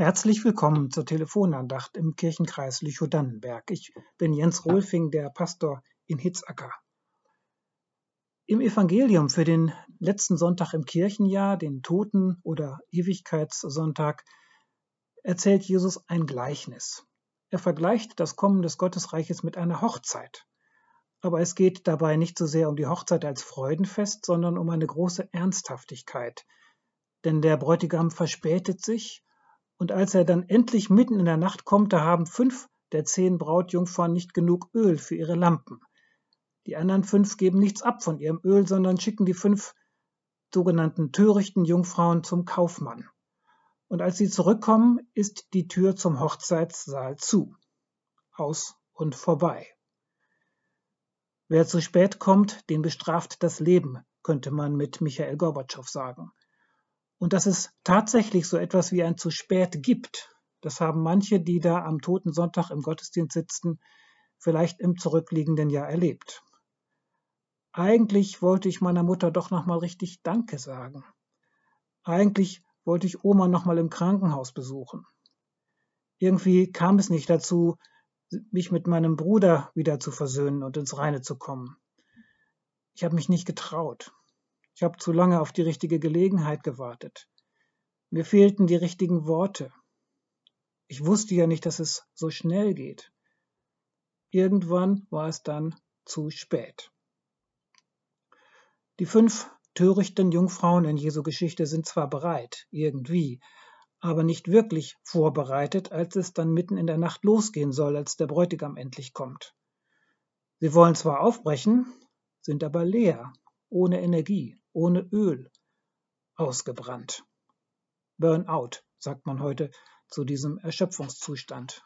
Herzlich willkommen zur Telefonandacht im Kirchenkreis Lüchow-Dannenberg. Ich bin Jens Rolfing, der Pastor in Hitzacker. Im Evangelium für den letzten Sonntag im Kirchenjahr, den Toten- oder Ewigkeitssonntag, erzählt Jesus ein Gleichnis. Er vergleicht das Kommen des Gottesreiches mit einer Hochzeit. Aber es geht dabei nicht so sehr um die Hochzeit als Freudenfest, sondern um eine große Ernsthaftigkeit. Denn der Bräutigam verspätet sich und als er dann endlich mitten in der Nacht kommt, da haben fünf der zehn Brautjungfern nicht genug Öl für ihre Lampen. Die anderen fünf geben nichts ab von ihrem Öl, sondern schicken die fünf sogenannten törichten Jungfrauen zum Kaufmann. Und als sie zurückkommen, ist die Tür zum Hochzeitssaal zu. Aus und vorbei. Wer zu spät kommt, den bestraft das Leben, könnte man mit Michael Gorbatschow sagen. Und dass es tatsächlich so etwas wie ein zu spät gibt, das haben manche, die da am Toten Sonntag im Gottesdienst sitzen, vielleicht im zurückliegenden Jahr erlebt. Eigentlich wollte ich meiner Mutter doch noch mal richtig Danke sagen. Eigentlich wollte ich Oma noch mal im Krankenhaus besuchen. Irgendwie kam es nicht dazu, mich mit meinem Bruder wieder zu versöhnen und ins Reine zu kommen. Ich habe mich nicht getraut. Ich habe zu lange auf die richtige Gelegenheit gewartet. Mir fehlten die richtigen Worte. Ich wusste ja nicht, dass es so schnell geht. Irgendwann war es dann zu spät. Die fünf törichten Jungfrauen in Jesu Geschichte sind zwar bereit, irgendwie, aber nicht wirklich vorbereitet, als es dann mitten in der Nacht losgehen soll, als der Bräutigam endlich kommt. Sie wollen zwar aufbrechen, sind aber leer, ohne Energie ohne Öl, ausgebrannt. Burnout, sagt man heute zu diesem Erschöpfungszustand.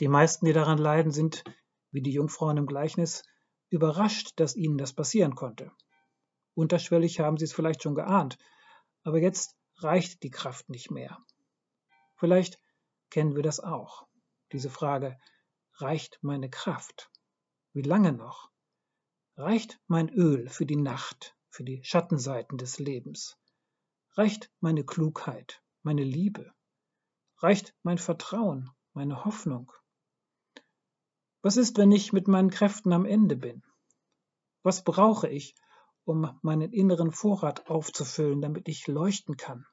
Die meisten, die daran leiden, sind, wie die Jungfrauen im Gleichnis, überrascht, dass ihnen das passieren konnte. Unterschwellig haben sie es vielleicht schon geahnt, aber jetzt reicht die Kraft nicht mehr. Vielleicht kennen wir das auch. Diese Frage, reicht meine Kraft? Wie lange noch? Reicht mein Öl für die Nacht, für die Schattenseiten des Lebens? Reicht meine Klugheit, meine Liebe? Reicht mein Vertrauen, meine Hoffnung? Was ist, wenn ich mit meinen Kräften am Ende bin? Was brauche ich, um meinen inneren Vorrat aufzufüllen, damit ich leuchten kann?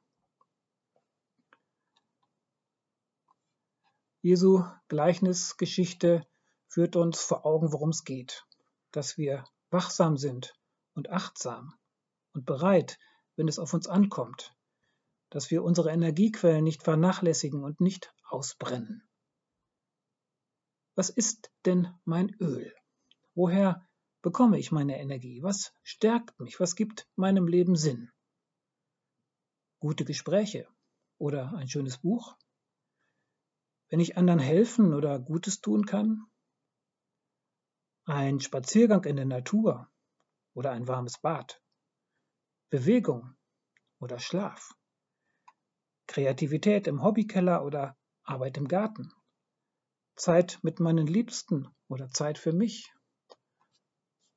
Jesu Gleichnisgeschichte führt uns vor Augen, worum es geht, dass wir wachsam sind und achtsam und bereit, wenn es auf uns ankommt, dass wir unsere Energiequellen nicht vernachlässigen und nicht ausbrennen. Was ist denn mein Öl? Woher bekomme ich meine Energie? Was stärkt mich? Was gibt meinem Leben Sinn? Gute Gespräche oder ein schönes Buch? Wenn ich anderen helfen oder Gutes tun kann? Ein Spaziergang in der Natur oder ein warmes Bad, Bewegung oder Schlaf, Kreativität im Hobbykeller oder Arbeit im Garten, Zeit mit meinen Liebsten oder Zeit für mich,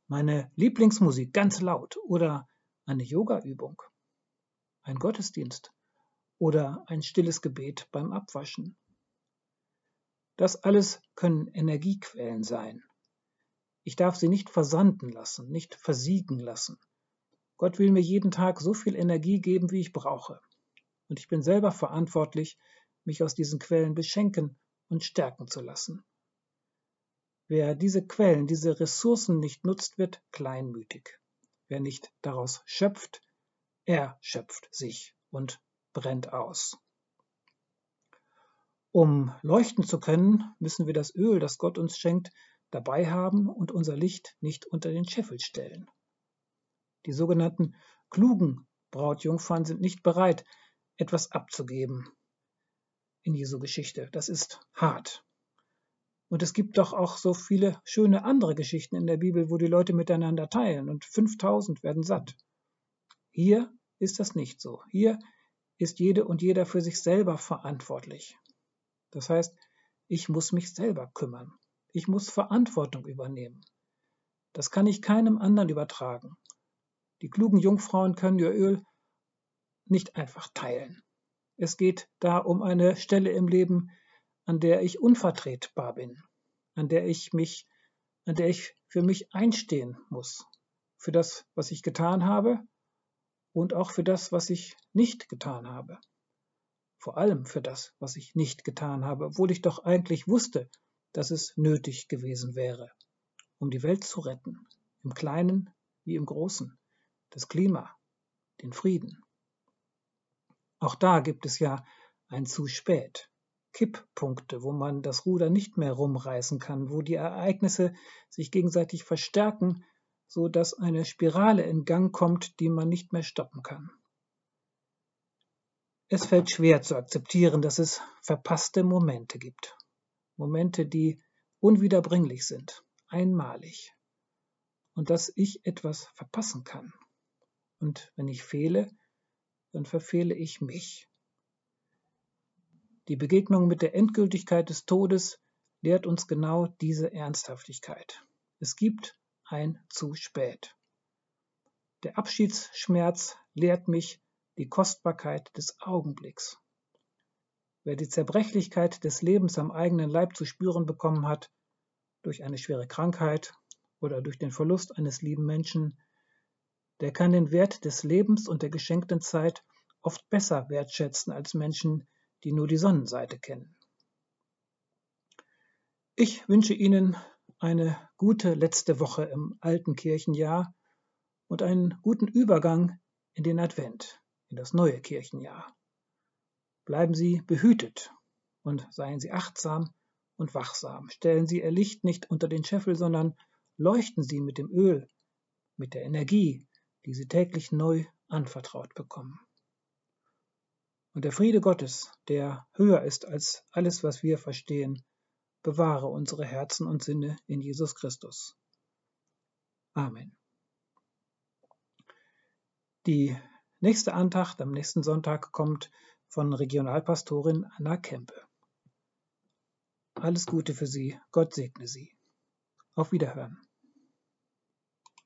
meine Lieblingsmusik ganz laut oder eine Yogaübung, ein Gottesdienst oder ein stilles Gebet beim Abwaschen. Das alles können Energiequellen sein. Ich darf sie nicht versanden lassen, nicht versiegen lassen. Gott will mir jeden Tag so viel Energie geben, wie ich brauche. Und ich bin selber verantwortlich, mich aus diesen Quellen beschenken und stärken zu lassen. Wer diese Quellen, diese Ressourcen nicht nutzt, wird kleinmütig. Wer nicht daraus schöpft, er schöpft sich und brennt aus. Um leuchten zu können, müssen wir das Öl, das Gott uns schenkt, dabei haben und unser Licht nicht unter den Scheffel stellen. Die sogenannten klugen Brautjungfern sind nicht bereit, etwas abzugeben in Jesu Geschichte. Das ist hart. Und es gibt doch auch so viele schöne andere Geschichten in der Bibel, wo die Leute miteinander teilen und 5000 werden satt. Hier ist das nicht so. Hier ist jede und jeder für sich selber verantwortlich. Das heißt, ich muss mich selber kümmern. Ich muss Verantwortung übernehmen. Das kann ich keinem anderen übertragen. Die klugen Jungfrauen können ihr Öl nicht einfach teilen. Es geht da um eine Stelle im Leben, an der ich unvertretbar bin, an der ich mich, an der ich für mich einstehen muss, für das, was ich getan habe und auch für das, was ich nicht getan habe. Vor allem für das, was ich nicht getan habe, obwohl ich doch eigentlich wusste, dass es nötig gewesen wäre, um die Welt zu retten, im Kleinen wie im Großen, das Klima, den Frieden. Auch da gibt es ja ein zu spät, Kipppunkte, wo man das Ruder nicht mehr rumreißen kann, wo die Ereignisse sich gegenseitig verstärken, so dass eine Spirale in Gang kommt, die man nicht mehr stoppen kann. Es fällt schwer zu akzeptieren, dass es verpasste Momente gibt. Momente, die unwiederbringlich sind, einmalig. Und dass ich etwas verpassen kann. Und wenn ich fehle, dann verfehle ich mich. Die Begegnung mit der Endgültigkeit des Todes lehrt uns genau diese Ernsthaftigkeit. Es gibt ein zu spät. Der Abschiedsschmerz lehrt mich die Kostbarkeit des Augenblicks. Wer die Zerbrechlichkeit des Lebens am eigenen Leib zu spüren bekommen hat, durch eine schwere Krankheit oder durch den Verlust eines lieben Menschen, der kann den Wert des Lebens und der geschenkten Zeit oft besser wertschätzen als Menschen, die nur die Sonnenseite kennen. Ich wünsche Ihnen eine gute letzte Woche im alten Kirchenjahr und einen guten Übergang in den Advent, in das neue Kirchenjahr. Bleiben Sie behütet und seien Sie achtsam und wachsam. Stellen Sie Ihr Licht nicht unter den Scheffel, sondern leuchten Sie mit dem Öl, mit der Energie, die Sie täglich neu anvertraut bekommen. Und der Friede Gottes, der höher ist als alles, was wir verstehen, bewahre unsere Herzen und Sinne in Jesus Christus. Amen. Die nächste Andacht am nächsten Sonntag kommt von Regionalpastorin Anna Kempe. Alles Gute für Sie, Gott segne Sie. Auf Wiederhören.